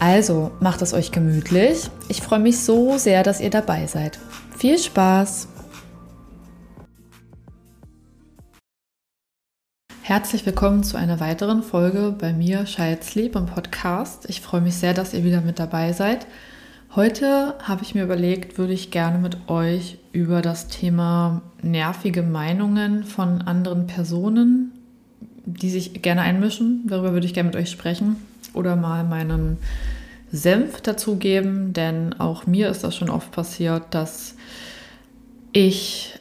Also macht es euch gemütlich. Ich freue mich so sehr, dass ihr dabei seid. Viel Spaß! Herzlich willkommen zu einer weiteren Folge bei mir, Child Sleep im Podcast. Ich freue mich sehr, dass ihr wieder mit dabei seid. Heute habe ich mir überlegt, würde ich gerne mit euch über das Thema nervige Meinungen von anderen Personen die sich gerne einmischen. Darüber würde ich gerne mit euch sprechen oder mal meinen Senf dazugeben, denn auch mir ist das schon oft passiert, dass ich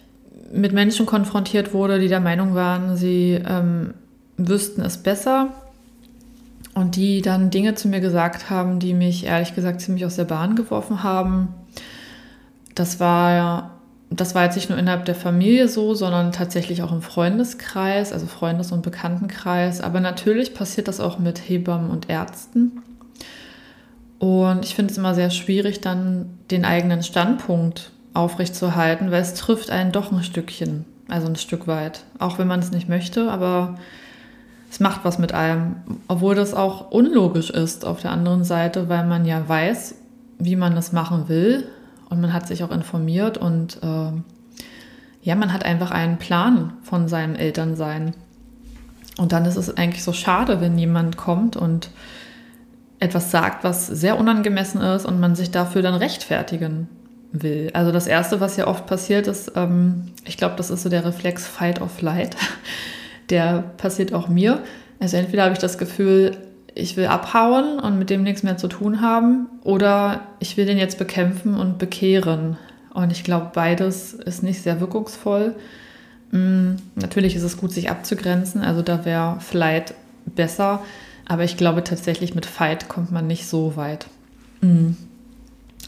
mit Menschen konfrontiert wurde, die der Meinung waren, sie ähm, wüssten es besser und die dann Dinge zu mir gesagt haben, die mich ehrlich gesagt ziemlich aus der Bahn geworfen haben. Das war das war jetzt nicht nur innerhalb der Familie so, sondern tatsächlich auch im Freundeskreis, also Freundes- und Bekanntenkreis. Aber natürlich passiert das auch mit Hebammen und Ärzten. Und ich finde es immer sehr schwierig, dann den eigenen Standpunkt aufrechtzuerhalten, weil es trifft einen doch ein Stückchen, also ein Stück weit. Auch wenn man es nicht möchte, aber es macht was mit einem. Obwohl das auch unlogisch ist auf der anderen Seite, weil man ja weiß, wie man es machen will, und man hat sich auch informiert und äh, ja, man hat einfach einen Plan von seinem Elternsein. Und dann ist es eigentlich so schade, wenn jemand kommt und etwas sagt, was sehr unangemessen ist und man sich dafür dann rechtfertigen will. Also das Erste, was ja oft passiert ist, ähm, ich glaube, das ist so der Reflex Fight or Flight. Der passiert auch mir. Also entweder habe ich das Gefühl, ich will abhauen und mit dem nichts mehr zu tun haben oder ich will den jetzt bekämpfen und bekehren. Und ich glaube, beides ist nicht sehr wirkungsvoll. Mm, natürlich ist es gut, sich abzugrenzen, also da wäre Flight besser, aber ich glaube tatsächlich mit Fight kommt man nicht so weit. Mm.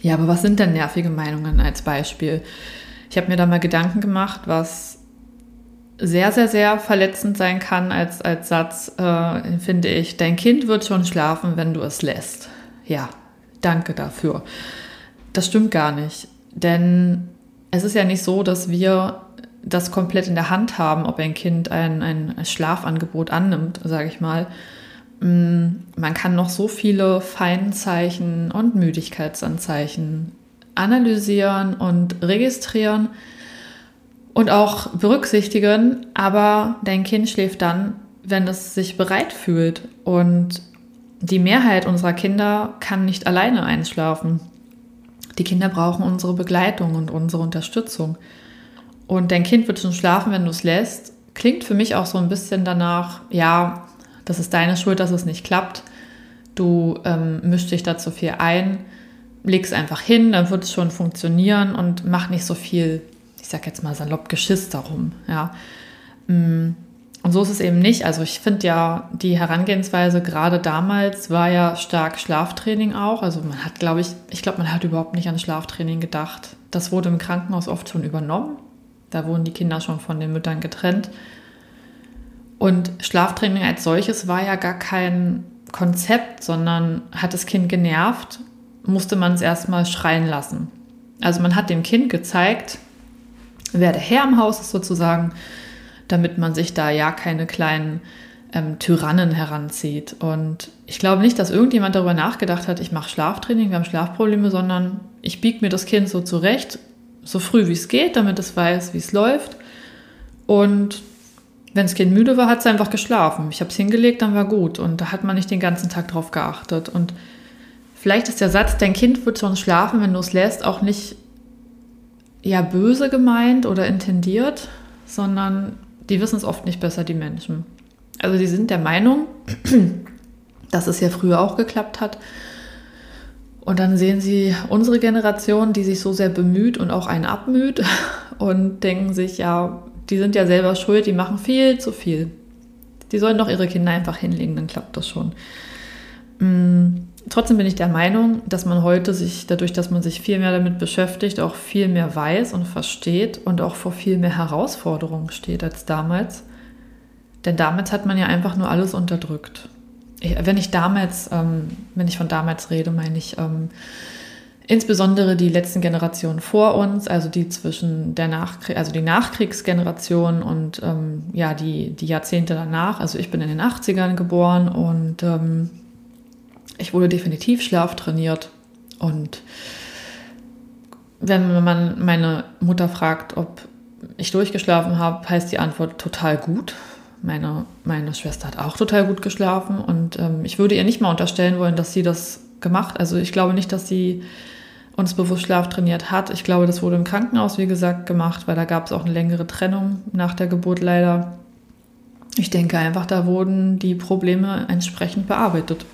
Ja, aber was sind denn nervige Meinungen als Beispiel? Ich habe mir da mal Gedanken gemacht, was sehr, sehr, sehr verletzend sein kann als, als Satz, äh, finde ich, dein Kind wird schon schlafen, wenn du es lässt. Ja, danke dafür. Das stimmt gar nicht, denn es ist ja nicht so, dass wir das komplett in der Hand haben, ob ein Kind ein, ein Schlafangebot annimmt, sage ich mal. Mm, man kann noch so viele Feinzeichen und Müdigkeitsanzeichen analysieren und registrieren und auch berücksichtigen, aber dein Kind schläft dann, wenn es sich bereit fühlt. Und die Mehrheit unserer Kinder kann nicht alleine einschlafen. Die Kinder brauchen unsere Begleitung und unsere Unterstützung. Und dein Kind wird schon schlafen, wenn du es lässt. Klingt für mich auch so ein bisschen danach, ja, das ist deine Schuld, dass es nicht klappt. Du ähm, mischst dich da zu viel ein, legst einfach hin, dann wird es schon funktionieren und mach nicht so viel sag jetzt mal salopp, Geschiss darum. Ja. Mm. Und so ist es eben nicht. Also ich finde ja, die Herangehensweise gerade damals war ja stark Schlaftraining auch. Also man hat, glaube ich, ich glaube, man hat überhaupt nicht an Schlaftraining gedacht. Das wurde im Krankenhaus oft schon übernommen. Da wurden die Kinder schon von den Müttern getrennt. Und Schlaftraining als solches war ja gar kein Konzept, sondern hat das Kind genervt, musste man es erstmal schreien lassen. Also man hat dem Kind gezeigt, wer der Herr im Haus ist sozusagen, damit man sich da ja keine kleinen ähm, Tyrannen heranzieht. Und ich glaube nicht, dass irgendjemand darüber nachgedacht hat, ich mache Schlaftraining, wir haben Schlafprobleme, sondern ich biege mir das Kind so zurecht, so früh wie es geht, damit es weiß, wie es läuft. Und wenn das Kind müde war, hat es einfach geschlafen. Ich habe es hingelegt, dann war gut. Und da hat man nicht den ganzen Tag drauf geachtet. Und vielleicht ist der Satz, dein Kind wird schon schlafen, wenn du es lässt, auch nicht ja böse gemeint oder intendiert, sondern die wissen es oft nicht besser, die Menschen. Also die sind der Meinung, dass es ja früher auch geklappt hat. Und dann sehen sie unsere Generation, die sich so sehr bemüht und auch einen abmüht und denken sich, ja, die sind ja selber schuld, die machen viel zu viel. Die sollen doch ihre Kinder einfach hinlegen, dann klappt das schon. Mm, trotzdem bin ich der Meinung, dass man heute sich, dadurch, dass man sich viel mehr damit beschäftigt, auch viel mehr weiß und versteht und auch vor viel mehr Herausforderungen steht als damals. Denn damals hat man ja einfach nur alles unterdrückt. Ich, wenn ich damals, ähm, wenn ich von damals rede, meine ich ähm, insbesondere die letzten Generationen vor uns, also die zwischen der Nachkrieg, also die Nachkriegsgeneration und ähm, ja, die, die Jahrzehnte danach. Also ich bin in den 80ern geboren und ähm, ich wurde definitiv schlaftrainiert. Und wenn man meine Mutter fragt, ob ich durchgeschlafen habe, heißt die Antwort total gut. Meine, meine Schwester hat auch total gut geschlafen und ähm, ich würde ihr nicht mal unterstellen wollen, dass sie das gemacht. Also ich glaube nicht, dass sie uns bewusst Schlaf trainiert hat. Ich glaube, das wurde im Krankenhaus, wie gesagt, gemacht, weil da gab es auch eine längere Trennung nach der Geburt leider. Ich denke einfach, da wurden die Probleme entsprechend bearbeitet.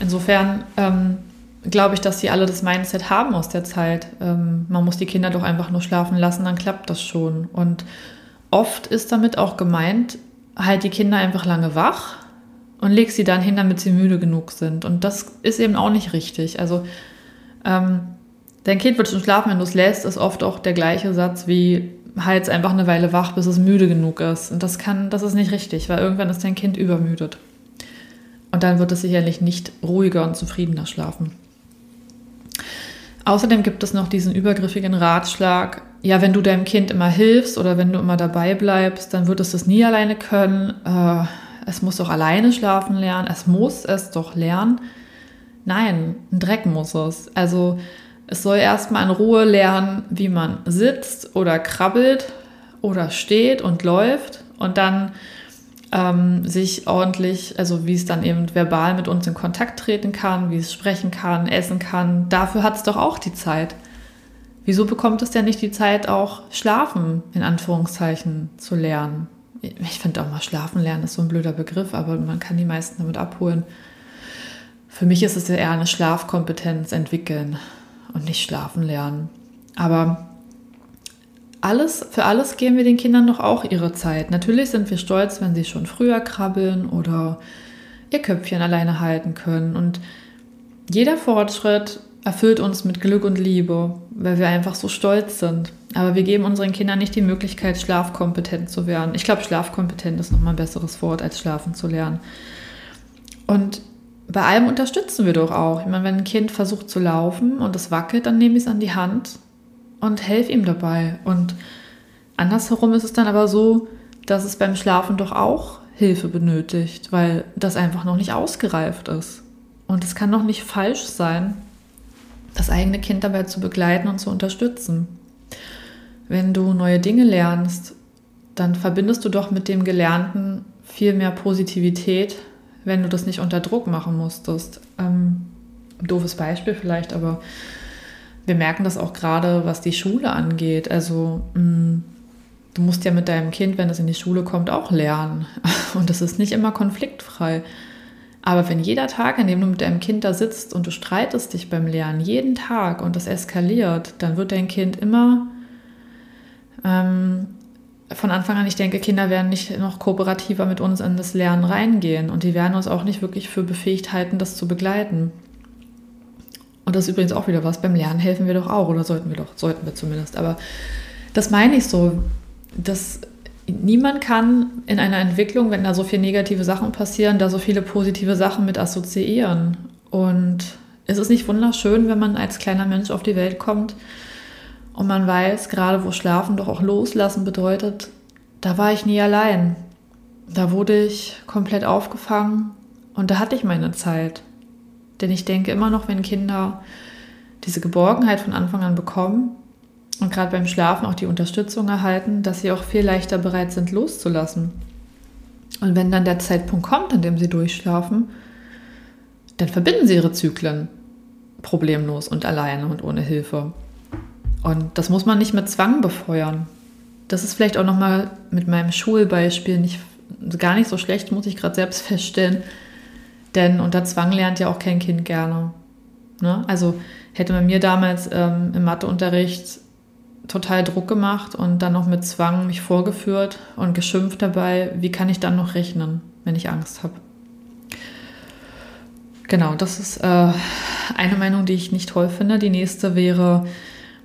Insofern ähm, glaube ich, dass sie alle das Mindset haben aus der Zeit. Ähm, man muss die Kinder doch einfach nur schlafen lassen, dann klappt das schon. Und oft ist damit auch gemeint, halt die Kinder einfach lange wach und leg sie dann hin, damit sie müde genug sind. Und das ist eben auch nicht richtig. Also ähm, dein Kind wird schon schlafen, wenn du es lässt, ist oft auch der gleiche Satz wie halt einfach eine Weile wach, bis es müde genug ist. Und das kann, das ist nicht richtig, weil irgendwann ist dein Kind übermüdet. Und dann wird es sicherlich nicht ruhiger und zufriedener schlafen. Außerdem gibt es noch diesen übergriffigen Ratschlag, ja, wenn du deinem Kind immer hilfst oder wenn du immer dabei bleibst, dann wird es das nie alleine können. Äh, es muss doch alleine schlafen lernen. Es muss es doch lernen. Nein, ein Dreck muss es. Also es soll erstmal in Ruhe lernen, wie man sitzt oder krabbelt oder steht und läuft und dann ähm, sich ordentlich, also wie es dann eben verbal mit uns in Kontakt treten kann, wie es sprechen kann, essen kann. Dafür hat es doch auch die Zeit. Wieso bekommt es denn nicht die Zeit, auch schlafen, in Anführungszeichen, zu lernen? Ich finde auch mal schlafen lernen ist so ein blöder Begriff, aber man kann die meisten damit abholen. Für mich ist es ja eher eine Schlafkompetenz entwickeln und nicht schlafen lernen. Aber alles, für alles geben wir den Kindern doch auch ihre Zeit. Natürlich sind wir stolz, wenn sie schon früher krabbeln oder ihr Köpfchen alleine halten können. Und jeder Fortschritt erfüllt uns mit Glück und Liebe, weil wir einfach so stolz sind. Aber wir geben unseren Kindern nicht die Möglichkeit, schlafkompetent zu werden. Ich glaube, schlafkompetent ist nochmal ein besseres Wort, als schlafen zu lernen. Und bei allem unterstützen wir doch auch. Ich meine, wenn ein Kind versucht zu laufen und es wackelt, dann nehme ich es an die Hand und helfe ihm dabei. Und andersherum ist es dann aber so, dass es beim Schlafen doch auch Hilfe benötigt, weil das einfach noch nicht ausgereift ist. Und es kann doch nicht falsch sein, das eigene Kind dabei zu begleiten und zu unterstützen. Wenn du neue Dinge lernst, dann verbindest du doch mit dem Gelernten viel mehr Positivität, wenn du das nicht unter Druck machen musstest. Ähm, doofes Beispiel vielleicht, aber wir merken das auch gerade, was die Schule angeht. Also mh, mm, du musst ja mit deinem Kind, wenn es in die Schule kommt, auch lernen. Und das ist nicht immer konfliktfrei. Aber wenn jeder Tag, an dem du mit deinem Kind da sitzt und du streitest dich beim Lernen, jeden Tag und das eskaliert, dann wird dein Kind immer ähm, von Anfang an, ich denke, Kinder werden nicht noch kooperativer mit uns in das Lernen reingehen und die werden uns auch nicht wirklich für befähigt halten, das zu begleiten. Und das ist übrigens auch wieder was, beim Lernen helfen wir doch auch, oder sollten wir doch, sollten wir zumindest. Aber das meine ich so, dass niemand kann in einer Entwicklung, wenn da so viele negative Sachen passieren, da so viele positive Sachen mit assoziieren. Und es ist nicht wunderschön, wenn man als kleiner Mensch auf die Welt kommt und man weiß, gerade wo Schlafen doch auch loslassen bedeutet, da war ich nie allein. Da wurde ich komplett aufgefangen und da hatte ich meine Zeit. Denn ich denke immer noch, wenn Kinder diese Geborgenheit von Anfang an bekommen und gerade beim Schlafen auch die Unterstützung erhalten, dass sie auch viel leichter bereit sind, loszulassen. Und wenn dann der Zeitpunkt kommt, an dem sie durchschlafen, dann verbinden sie ihre Zyklen problemlos und alleine und ohne Hilfe. Und das muss man nicht mit Zwang befeuern. Das ist vielleicht auch nochmal mit meinem Schulbeispiel nicht, gar nicht so schlecht, muss ich gerade selbst feststellen. Denn unter Zwang lernt ja auch kein Kind gerne. Ne? Also hätte man mir damals ähm, im Matheunterricht total Druck gemacht und dann noch mit Zwang mich vorgeführt und geschimpft dabei, wie kann ich dann noch rechnen, wenn ich Angst habe? genau, das ist äh, eine Meinung, die ich nicht toll finde. Die nächste wäre,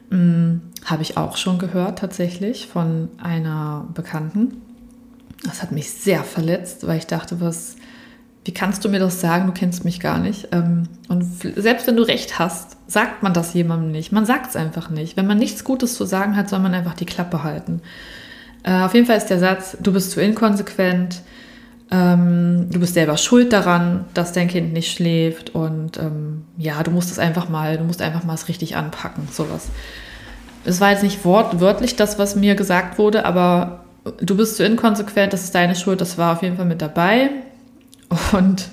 hm, habe ich auch schon gehört tatsächlich von einer Bekannten. Das hat mich sehr verletzt, weil ich dachte, was, wie kannst du mir das sagen? Du kennst mich gar nicht. Ähm, und selbst wenn du recht hast, sagt man das jemandem nicht. Man sagt es einfach nicht. Wenn man nichts Gutes zu sagen hat, soll man einfach die Klappe halten. Äh, auf jeden Fall ist der Satz, du bist zu inkonsequent, ähm, du bist selber schuld daran, dass dein Kind nicht schläft und ähm, ja, du musst es einfach mal, du musst einfach mal es richtig anpacken, sowas. Es war jetzt nicht wortwörtlich das, was mir gesagt wurde, aber du bist zu inkonsequent, das ist deine Schuld, das war auf jeden Fall mit dabei. Und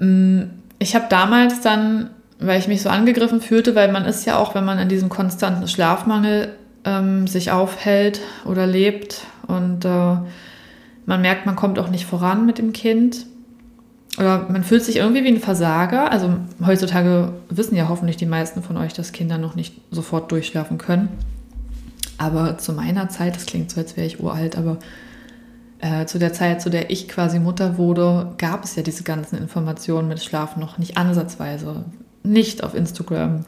ähm, ich habe damals dann, weil ich mich so angegriffen fühlte, weil man ist ja auch, wenn man in diesem konstanten Schlafmangel ähm, sich aufhält oder lebt und äh, man merkt, man kommt auch nicht voran mit dem Kind. Oder man fühlt sich irgendwie wie ein Versager. Also heutzutage wissen ja hoffentlich die meisten von euch, dass Kinder noch nicht sofort durchschlafen können. Aber zu meiner Zeit, das klingt so, als wäre ich uralt, aber äh, zu der Zeit, zu der ich quasi Mutter wurde, gab es ja diese ganzen Informationen mit Schlafen noch nicht ansatzweise. Nicht auf Instagram.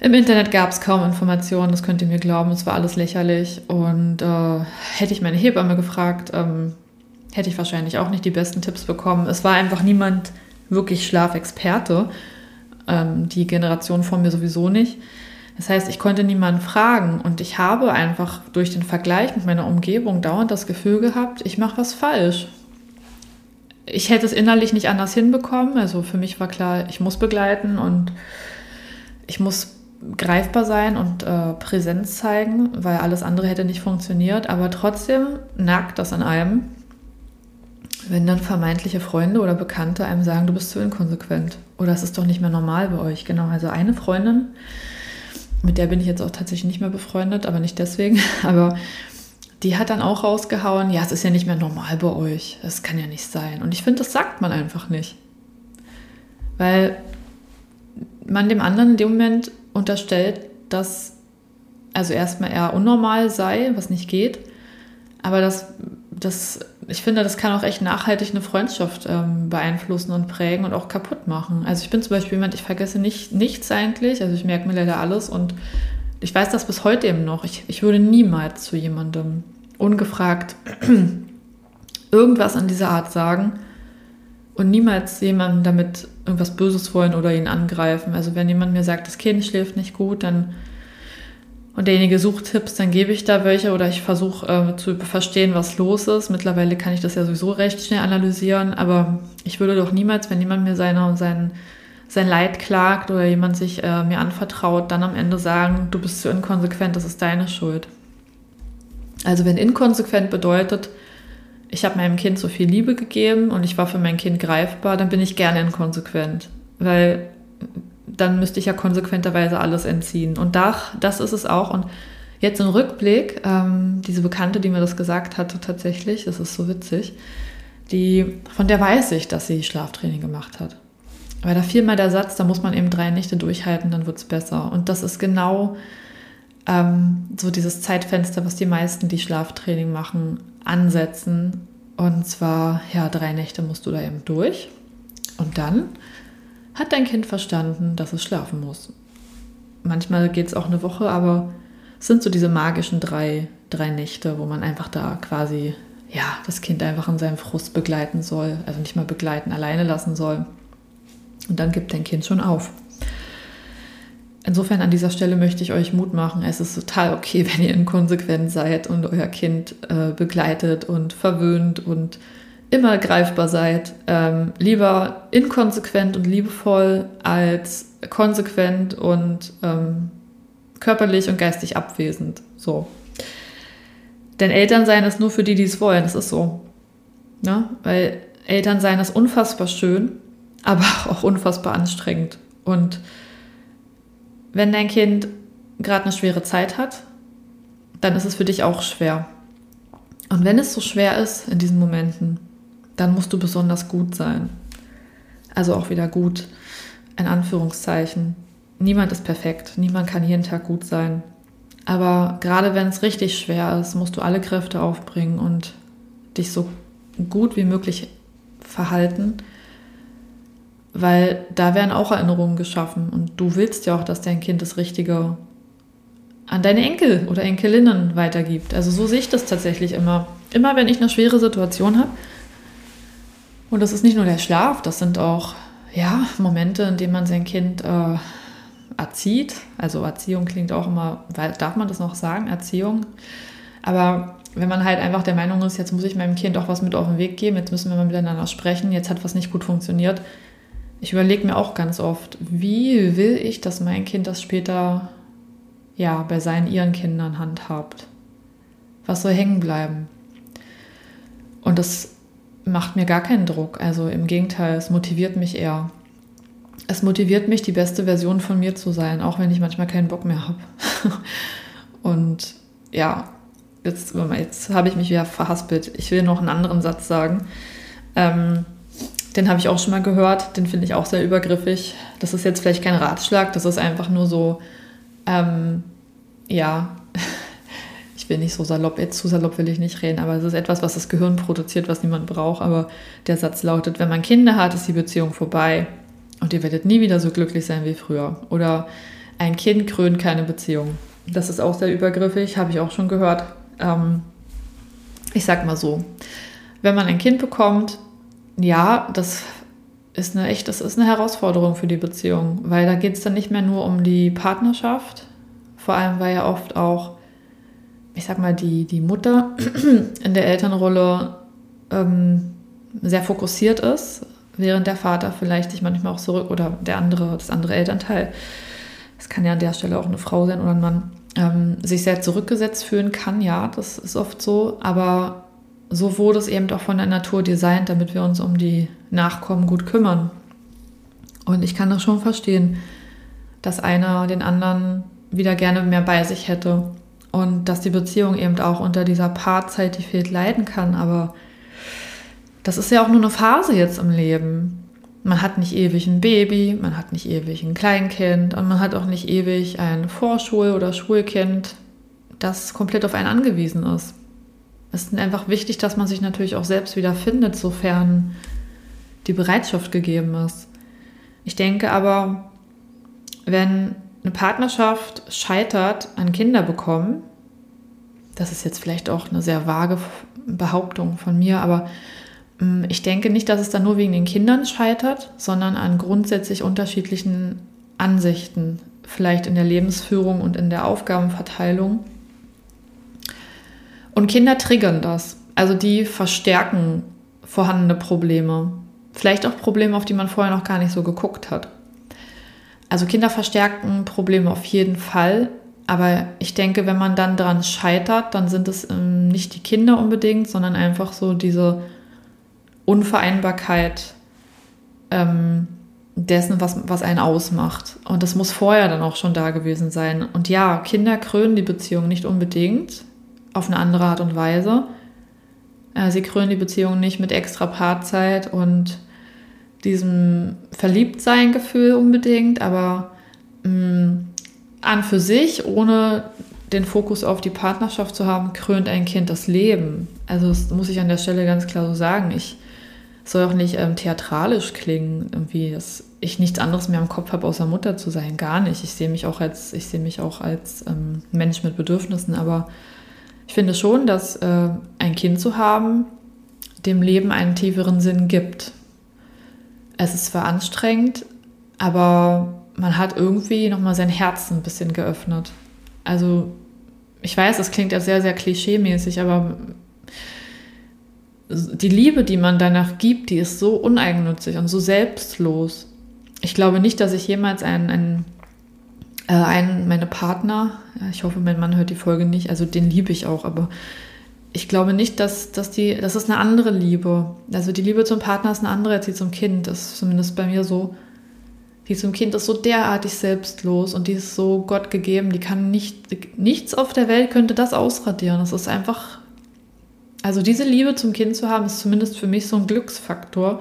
Im Internet gab es kaum Informationen, das könnt ihr mir glauben, es war alles lächerlich. Und äh, hätte ich meine Hebamme gefragt, ähm, hätte ich wahrscheinlich auch nicht die besten Tipps bekommen. Es war einfach niemand wirklich Schlafexperte. Ähm, die Generation vor mir sowieso nicht. Das heißt, ich konnte niemanden fragen und ich habe einfach durch den Vergleich mit meiner Umgebung dauernd das Gefühl gehabt, ich mache was falsch. Ich hätte es innerlich nicht anders hinbekommen. Also für mich war klar, ich muss begleiten und ich muss greifbar sein und äh, Präsenz zeigen, weil alles andere hätte nicht funktioniert. Aber trotzdem nagt das an einem, wenn dann vermeintliche Freunde oder Bekannte einem sagen, du bist zu inkonsequent. Oder es ist doch nicht mehr normal bei euch. Genau, also eine Freundin, mit der bin ich jetzt auch tatsächlich nicht mehr befreundet, aber nicht deswegen. Aber die hat dann auch rausgehauen, ja, es ist ja nicht mehr normal bei euch. Das kann ja nicht sein. Und ich finde, das sagt man einfach nicht. Weil man dem anderen in dem Moment unterstellt, dass also erstmal er unnormal sei, was nicht geht. Aber das, das, ich finde, das kann auch echt nachhaltig eine Freundschaft ähm, beeinflussen und prägen und auch kaputt machen. Also ich bin zum Beispiel jemand, ich vergesse nicht, nichts eigentlich. Also ich merke mir leider alles und ich weiß das bis heute eben noch. Ich, ich würde niemals zu jemandem ungefragt irgendwas an dieser Art sagen und niemals jemandem damit irgendwas Böses wollen oder ihn angreifen. Also wenn jemand mir sagt, das Kind schläft nicht gut, dann und derjenige sucht Tipps, dann gebe ich da welche oder ich versuche äh, zu verstehen, was los ist. Mittlerweile kann ich das ja sowieso recht schnell analysieren, aber ich würde doch niemals, wenn jemand mir seine, sein, sein Leid klagt oder jemand sich äh, mir anvertraut, dann am Ende sagen, du bist zu inkonsequent, das ist deine Schuld. Also wenn inkonsequent bedeutet, ich habe meinem Kind so viel Liebe gegeben und ich war für mein Kind greifbar, dann bin ich gerne inkonsequent. Weil dann müsste ich ja konsequenterweise alles entziehen. Und da, das ist es auch. Und jetzt im Rückblick, ähm, diese Bekannte, die mir das gesagt hatte, tatsächlich, das ist so witzig, die, von der weiß ich, dass sie Schlaftraining gemacht hat. Weil da fiel mal der Satz, da muss man eben drei Nächte durchhalten, dann wird es besser. Und das ist genau ähm, so dieses Zeitfenster, was die meisten, die Schlaftraining machen, ansetzen. Und zwar, ja, drei Nächte musst du da eben durch. Und dann hat dein Kind verstanden, dass es schlafen muss. Manchmal geht es auch eine Woche, aber es sind so diese magischen drei, drei Nächte, wo man einfach da quasi, ja, das Kind einfach in seinem Frust begleiten soll. Also nicht mal begleiten, alleine lassen soll. Und dann gibt dein Kind schon auf. Insofern an dieser Stelle möchte ich euch Mut machen. Es ist total okay, wenn ihr inkonsequent seid und euer Kind äh, begleitet und verwöhnt und immer greifbar seid. Ähm, lieber inkonsequent und liebevoll als konsequent und ähm, körperlich und geistig abwesend. So. Denn Elternsein ist nur für die, die es wollen. Das ist so. Ne? Weil Elternsein ist unfassbar schön, aber auch unfassbar anstrengend. Und wenn dein Kind gerade eine schwere Zeit hat, dann ist es für dich auch schwer. Und wenn es so schwer ist in diesen Momenten, dann musst du besonders gut sein. Also auch wieder gut, in Anführungszeichen. Niemand ist perfekt, niemand kann jeden Tag gut sein. Aber gerade wenn es richtig schwer ist, musst du alle Kräfte aufbringen und dich so gut wie möglich verhalten, weil da werden auch Erinnerungen geschaffen und du willst ja auch, dass dein Kind das Richtige an deine Enkel oder Enkelinnen weitergibt. Also so sehe ich das tatsächlich immer. Immer wenn ich eine schwere Situation habe, und das ist nicht nur der Schlaf, das sind auch ja, Momente, in denen man sein Kind äh, erzieht. Also Erziehung klingt auch immer, weil, darf man das noch sagen, Erziehung? Aber wenn man halt einfach der Meinung ist, jetzt muss ich meinem Kind auch was mit auf den Weg geben, jetzt müssen wir mal miteinander sprechen, jetzt hat was nicht gut funktioniert. Ich überlege mir auch ganz oft, wie will ich, dass mein Kind das später ja, bei seinen ihren Kindern handhabt? Was soll hängen bleiben? Und das macht mir gar keinen Druck. Also im Gegenteil, es motiviert mich eher. Es motiviert mich, die beste Version von mir zu sein, auch wenn ich manchmal keinen Bock mehr habe. Und ja, jetzt, jetzt habe ich mich wieder verhaspelt. Ich will noch einen anderen Satz sagen. Ähm, den habe ich auch schon mal gehört, den finde ich auch sehr übergriffig. Das ist jetzt vielleicht kein Ratschlag, das ist einfach nur so, ähm, ja, ich will nicht so salopp, jetzt zu salopp will ich nicht reden, aber es ist etwas, was das Gehirn produziert, was niemand braucht. Aber der Satz lautet, wenn man Kinder hat, ist die Beziehung vorbei und ihr werdet nie wieder so glücklich sein wie früher. Oder ein Kind krönt keine Beziehung. Das ist auch sehr übergriffig, habe ich auch schon gehört. Ähm, ich sag mal so, wenn man ein Kind bekommt, ja, das ist eine echt, das ist eine Herausforderung für die Beziehung, weil da geht es dann nicht mehr nur um die Partnerschaft, vor allem weil ja oft auch, ich sag mal, die, die Mutter in der Elternrolle ähm, sehr fokussiert ist, während der Vater vielleicht sich manchmal auch zurück oder der andere, das andere Elternteil, es kann ja an der Stelle auch eine Frau sein oder ein Mann, ähm, sich sehr zurückgesetzt fühlen kann, ja, das ist oft so, aber so wurde es eben auch von der Natur designt, damit wir uns um die Nachkommen gut kümmern. Und ich kann das schon verstehen, dass einer den anderen wieder gerne mehr bei sich hätte und dass die Beziehung eben auch unter dieser Paarzeit, die fehlt, leiden kann. Aber das ist ja auch nur eine Phase jetzt im Leben. Man hat nicht ewig ein Baby, man hat nicht ewig ein Kleinkind und man hat auch nicht ewig ein Vorschul- oder Schulkind, das komplett auf einen angewiesen ist es ist einfach wichtig, dass man sich natürlich auch selbst wieder findet, sofern die Bereitschaft gegeben ist. Ich denke aber, wenn eine Partnerschaft scheitert an Kinder bekommen, das ist jetzt vielleicht auch eine sehr vage Behauptung von mir, aber mm, ich denke nicht, dass es dann nur wegen den Kindern scheitert, sondern an grundsätzlich unterschiedlichen Ansichten, vielleicht in der Lebensführung und in der Aufgabenverteilung. Und Kinder triggern das. Also die verstärken vorhandene Probleme. Vielleicht auch Probleme, auf die man vorher noch gar nicht so geguckt hat. Also Kinder verstärken Probleme auf jeden Fall. Aber ich denke, wenn man dann daran scheitert, dann sind es ähm, nicht die Kinder unbedingt, sondern einfach so diese Unvereinbarkeit ähm, dessen, was, was einen ausmacht. Und das muss vorher dann auch schon da gewesen sein. Und ja, Kinder krönen die Beziehung nicht unbedingt auf eine andere Art und Weise. Äh, sie krönen die Beziehung nicht mit extra Paarzeit und diesem Verliebtsein-Gefühl unbedingt, aber mh, mm, an für sich, ohne den Fokus auf die Partnerschaft zu haben, krönt ein Kind das Leben. Also das muss ich an der Stelle ganz klar so sagen. Ich soll auch nicht ähm, theatralisch klingen, irgendwie, dass ich nichts anderes mehr im Kopf habe, außer Mutter zu sein. Gar nicht. Ich sehe mich auch als, ich sehe mich auch als ähm, Mensch mit Bedürfnissen, aber ich finde schon, dass äh, ein Kind zu haben dem Leben einen tieferen Sinn gibt. Es ist zwar anstrengend, aber man hat irgendwie nochmal sein Herz ein bisschen geöffnet. Also ich weiß, das klingt ja sehr, sehr klischeemäßig, aber die Liebe, die man danach gibt, die ist so uneigennützig und so selbstlos. Ich glaube nicht, dass ich jemals einen, einen äh, einen, meine Partner, ich hoffe, mein Mann hört die Folge nicht, also den liebe ich auch, aber ich glaube nicht, dass, dass die, das ist eine andere Liebe. Also die Liebe zum Partner ist eine andere als die zum Kind. Das ist zumindest bei mir so. Die zum Kind ist so derartig selbstlos und die ist so Gott gegeben. Die kann nicht, nichts auf der Welt könnte das ausradieren. Das ist einfach, also diese Liebe zum Kind zu haben, ist zumindest für mich so ein Glücksfaktor,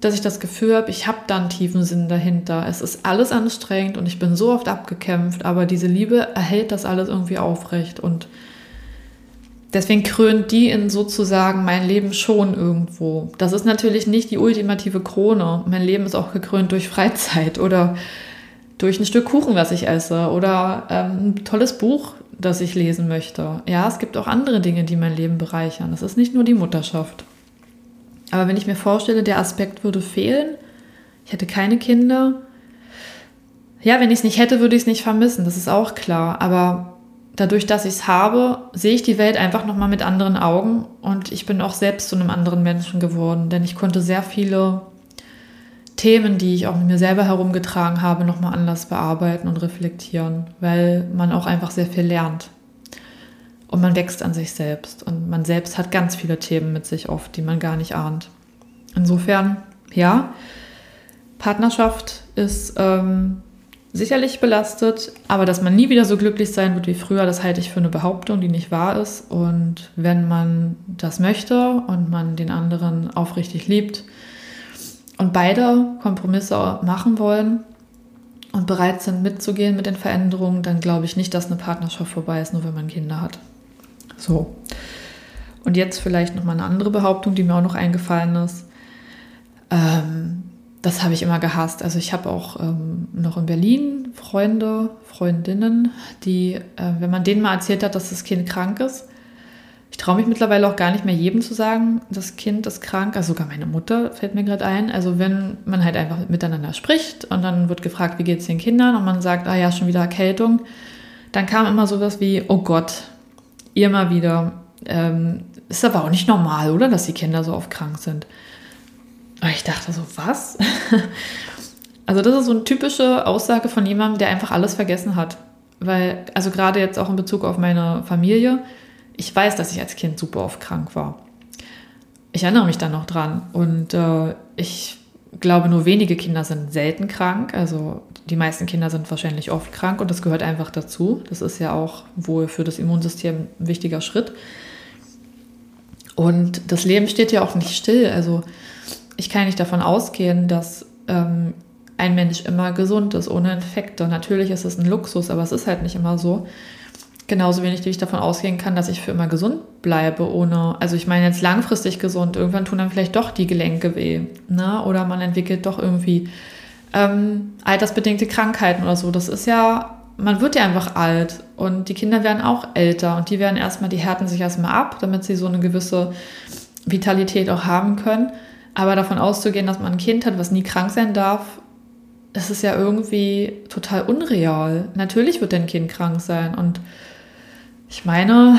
dass ich das Gefühl habe, ich habe da einen tiefen Sinn dahinter. Es ist alles anstrengend und ich bin so oft abgekämpft, aber diese Liebe erhält das alles irgendwie aufrecht. Und deswegen krönt die in sozusagen mein Leben schon irgendwo. Das ist natürlich nicht die ultimative Krone. Mein Leben ist auch gekrönt durch Freizeit oder durch ein Stück Kuchen, was ich esse oder ähm, ein tolles Buch, das ich lesen möchte. Ja, es gibt auch andere Dinge, die mein Leben bereichern. Das ist nicht nur die Mutterschaft. Aber wenn ich mir vorstelle, der Aspekt würde fehlen, ich hätte keine Kinder, ja, wenn ich es nicht hätte, würde ich es nicht vermissen, das ist auch klar. Aber dadurch, dass ich es habe, sehe ich die Welt einfach nochmal mit anderen Augen und ich bin auch selbst zu einem anderen Menschen geworden, denn ich konnte sehr viele Themen, die ich auch mit mir selber herumgetragen habe, nochmal anders bearbeiten und reflektieren, weil man auch einfach sehr viel lernt. Und man wächst an sich selbst. Und man selbst hat ganz viele Themen mit sich oft, die man gar nicht ahnt. Insofern, ja, Partnerschaft ist ähm, sicherlich belastet, aber dass man nie wieder so glücklich sein wird wie früher, das halte ich für eine Behauptung, die nicht wahr ist. Und wenn man das möchte und man den anderen aufrichtig liebt, und beide Kompromisse machen wollen und bereit sind mitzugehen mit den Veränderungen, dann glaube ich nicht, dass eine Partnerschaft vorbei ist, nur wenn man Kinder hat. So. Und jetzt vielleicht noch mal eine andere Behauptung, die mir auch noch eingefallen ist. Ähm, das habe ich immer gehasst. Also ich habe auch ähm, noch in Berlin Freunde, Freundinnen, die, äh, wenn man denen mal erzählt hat, dass das Kind krank ist, ich traue mich mittlerweile auch gar nicht mehr jedem zu sagen, das Kind ist krank. Also sogar meine Mutter fällt mir gerade ein. Also wenn man halt einfach miteinander spricht und dann wird gefragt, wie geht es den Kindern und man sagt, ah ja, schon wieder Erkältung, dann kam immer sowas wie, oh Gott, ihr mal wieder. Ähm, ist aber auch nicht normal, oder, dass die Kinder so oft krank sind. Ich dachte so, was? also das ist so eine typische Aussage von jemandem, der einfach alles vergessen hat. Weil, also gerade jetzt auch in Bezug auf meine Familie, ich weiß, dass ich als Kind super oft krank war. Ich erinnere mich da noch dran. Und äh, ich glaube, nur wenige Kinder sind selten krank. Also die meisten Kinder sind wahrscheinlich oft krank und das gehört einfach dazu. Das ist ja auch wohl für das Immunsystem ein wichtiger Schritt. Und das Leben steht ja auch nicht still. Also ich kann nicht davon ausgehen, dass ähm, ein Mensch immer gesund ist, ohne Infekte. Natürlich ist es ein Luxus, aber es ist halt nicht immer so. Genauso wenig, wie ich davon ausgehen kann, dass ich für immer gesund bleibe, ohne, also ich meine jetzt langfristig gesund, irgendwann tun dann vielleicht doch die Gelenke weh, ne? Oder man entwickelt doch irgendwie ähm, altersbedingte Krankheiten oder so. Das ist ja, man wird ja einfach alt und die Kinder werden auch älter und die werden erstmal, die härten sich erstmal ab, damit sie so eine gewisse Vitalität auch haben können. Aber davon auszugehen, dass man ein Kind hat, was nie krank sein darf, das ist ja irgendwie total unreal. Natürlich wird dein Kind krank sein und ich meine,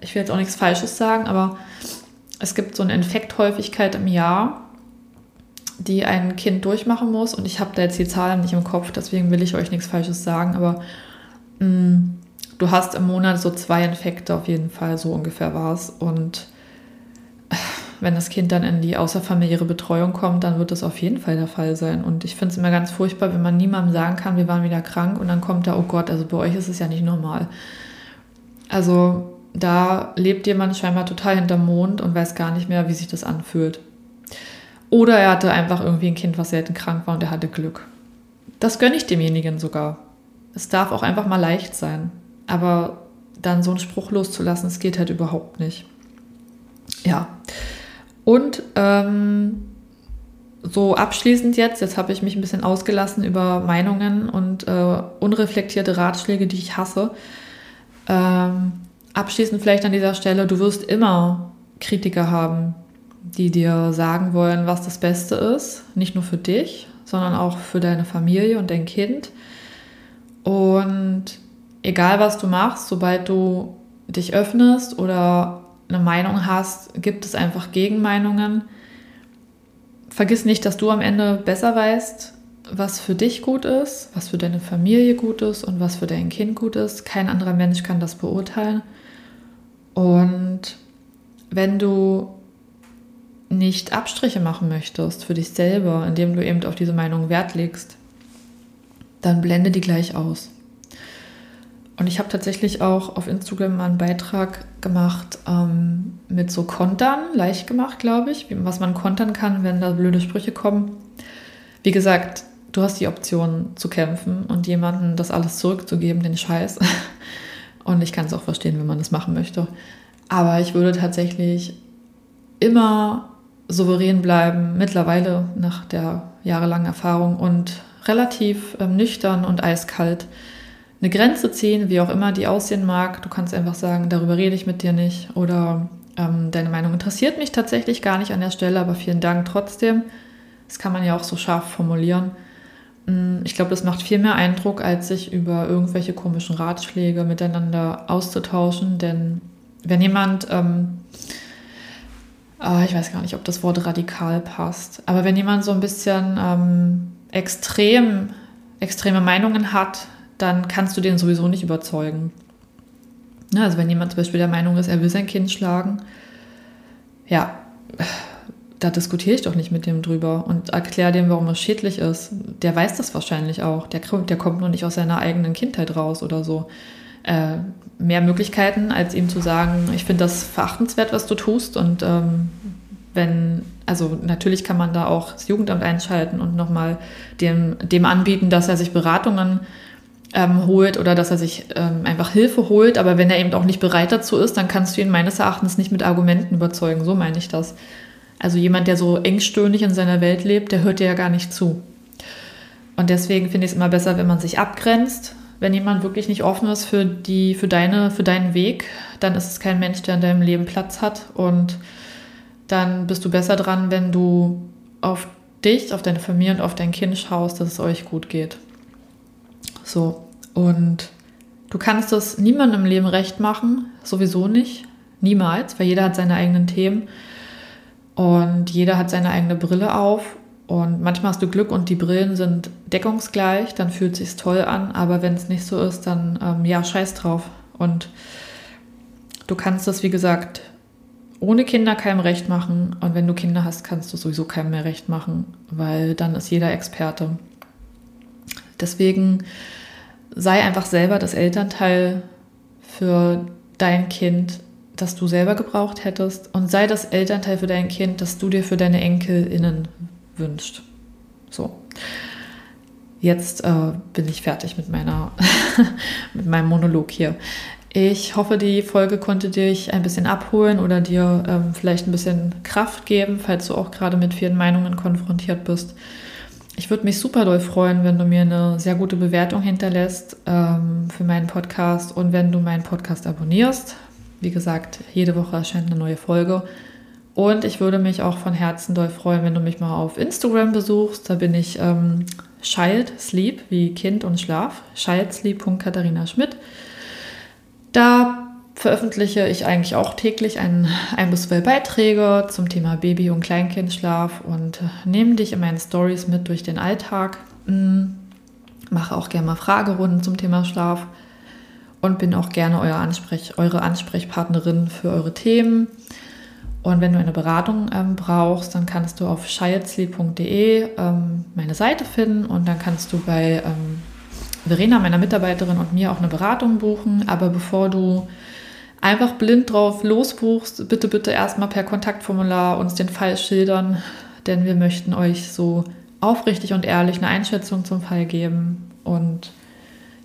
ich will jetzt auch nichts Falsches sagen, aber es gibt so eine Infekthäufigkeit im Jahr, die ein Kind durchmachen muss. Und ich habe da jetzt die Zahlen nicht im Kopf, deswegen will ich euch nichts Falsches sagen, aber mh, mm, du hast im Monat so zwei Infekte auf jeden Fall, so ungefähr war es. Und wenn das Kind dann in die außerfamiliäre Betreuung kommt, dann wird das auf jeden Fall der Fall sein. Und ich finde es immer ganz furchtbar, wenn man niemandem sagen kann, wir waren wieder krank und dann kommt da, oh Gott, also bei euch ist es ja nicht normal. Also da lebt jemand scheinbar total hinterm Mond und weiß gar nicht mehr, wie sich das anfühlt. Oder er hatte einfach irgendwie ein Kind, was selten krank war und er hatte Glück. Das gönne ich demjenigen sogar. Es darf auch einfach mal leicht sein. Aber dann so einen Spruch loszulassen, es geht halt überhaupt nicht. Ja. Und ähm, so abschließend jetzt, jetzt habe ich mich ein bisschen ausgelassen über Meinungen und äh, unreflektierte Ratschläge, die ich hasse. Ähm, abschließend vielleicht an dieser Stelle, du wirst immer Kritiker haben, die dir sagen wollen, was das Beste ist. Nicht nur für dich, sondern auch für deine Familie und dein Kind. Und egal was du machst, sobald du dich öffnest oder eine Meinung hast, gibt es einfach Gegenmeinungen. Vergiss nicht, dass du am Ende besser weißt, was für dich gut ist, was für deine Familie gut ist und was für dein Kind gut ist. Kein anderer Mensch kann das beurteilen. Und wenn du nicht Abstriche machen möchtest für dich selber, indem du eben auf diese Meinung Wert legst, dann blende die gleich aus. Und ich habe tatsächlich auch auf Instagram mal einen Beitrag gemacht ähm, mit so Kontern, leicht gemacht, glaube ich, was man kontern kann, wenn da blöde Sprüche kommen. Wie gesagt, du hast die Option zu kämpfen und jemandem das alles zurückzugeben, den Scheiß. Und ich kann es auch verstehen, wenn man das machen möchte. Aber ich würde tatsächlich immer souverän bleiben, mittlerweile nach der jahrelangen Erfahrung und relativ ähm, nüchtern und eiskalt eine Grenze ziehen, wie auch immer die aussehen mag. Du kannst einfach sagen, darüber rede ich mit dir nicht oder ähm, deine Meinung interessiert mich tatsächlich gar nicht an der Stelle, aber vielen Dank trotzdem. Das kann man ja auch so scharf formulieren. Mm, ich glaube, das macht viel mehr Eindruck, als sich über irgendwelche komischen Ratschläge miteinander auszutauschen. Denn wenn jemand, ähm, äh, ich weiß gar nicht, ob das Wort radikal passt, aber wenn jemand so ein bisschen ähm, extrem, extreme Meinungen hat, dann kannst du den sowieso nicht überzeugen. Ja, also wenn jemand zum Beispiel der Meinung ist, er will sein Kind schlagen, ja, da diskutiere ich doch nicht mit dem drüber und erkläre dem, warum es schädlich ist. Der weiß das wahrscheinlich auch. Der, der kommt nur nicht aus seiner eigenen Kindheit raus oder so. Äh, mehr Möglichkeiten, als ihm zu sagen, ich finde das verachtenswert, was du tust. Und ähm, wenn, also natürlich kann man da auch das Jugendamt einschalten und nochmal dem, dem anbieten, dass er sich Beratungen ähm, holt oder dass er sich ähm, einfach Hilfe holt. Aber wenn er eben auch nicht bereit dazu ist, dann kannst du ihn meines Erachtens nicht mit Argumenten überzeugen. So meine ich das. Also jemand, der so engstirnig in seiner Welt lebt, der hört dir ja gar nicht zu. Und deswegen finde ich es immer besser, wenn man sich abgrenzt. Wenn jemand wirklich nicht offen ist für, die, für, deine, für deinen Weg, dann ist es kein Mensch, der in deinem Leben Platz hat. Und dann bist du besser dran, wenn du auf dich, auf deine Familie und auf dein Kind schaust, dass es euch gut geht. So. Und du kannst das niemandem im Leben recht machen, sowieso nicht. Niemals, weil jeder hat seine eigenen Themen. Und jeder hat seine eigene Brille auf. Und manchmal hast du Glück und die Brillen sind deckungsgleich, dann fühlt es sich toll an. Aber wenn es nicht so ist, dann ähm, ja, scheiß drauf. Und du kannst das, wie gesagt, ohne Kinder keinem recht machen. Und wenn du Kinder hast, kannst du sowieso keinem mehr recht machen, weil dann ist jeder Experte. Deswegen sei einfach selber das Elternteil für dein Kind das du selber gebraucht hättest und sei das Elternteil für dein Kind, das du dir für deine EnkelInnen wünscht. So. Jetzt äh, bin ich fertig mit meiner mit meinem Monolog hier. Ich hoffe, die Folge konnte dich ein bisschen abholen oder dir ähm, vielleicht ein bisschen Kraft geben, falls du auch gerade mit vielen Meinungen konfrontiert bist. Ich würde mich super doll freuen, wenn du mir eine sehr gute Bewertung hinterlässt ähm, für meinen Podcast und wenn du meinen Podcast abonnierst. Wie gesagt, jede Woche erscheint eine neue Folge. Und ich würde mich auch von Herzen doll freuen, wenn du mich mal auf Instagram besuchst. Da bin ich ähm, Child Sleep, wie Kind und Schlaf. Childsleep.katharina Schmidt. Da veröffentliche ich eigentlich auch täglich ein, ein bis zwei Beiträge zum Thema Baby- und Kleinkindschlaf und äh, nehme dich in meinen Stories mit durch den Alltag. Hm, mache auch gerne mal Fragerunden zum Thema Schlaf und bin auch gerne euer Ansprech, eure Ansprechpartnerin für eure Themen. Und wenn du eine Beratung ähm, brauchst, dann kannst du auf childsleep.de ähm, meine Seite finden und dann kannst du bei ähm, Verena, meiner Mitarbeiterin und mir auch eine Beratung buchen. Aber bevor du einfach blind drauf losbuchst, bitte, bitte erstmal per Kontaktformular uns den Fall schildern, denn wir möchten euch so aufrichtig und ehrlich eine Einschätzung zum Fall geben und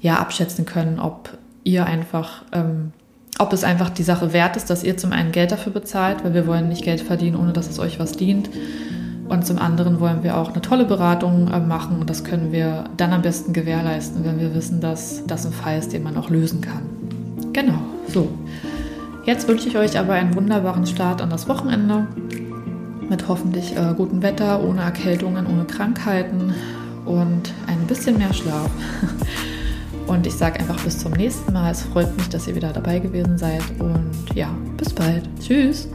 ja, abschätzen können, ob ihr einfach, ähm, ob es einfach die Sache wert ist, dass ihr zum einen Geld dafür bezahlt, weil wir wollen nicht Geld verdienen, ohne dass es euch was dient. Und zum anderen wollen wir auch eine tolle Beratung äh, machen und das können wir dann am besten gewährleisten, wenn wir wissen, dass das ein Fall ist, den man auch lösen kann. Genau, so. Jetzt wünsche ich euch aber einen wunderbaren Start an das Wochenende mit hoffentlich äh, gutem Wetter, ohne Erkältungen, ohne Krankheiten und ein bisschen mehr Schlaf. Und ich sage einfach bis zum nächsten Mal. Es freut mich, dass ihr wieder dabei gewesen seid. Und ja, bis bald. Tschüss.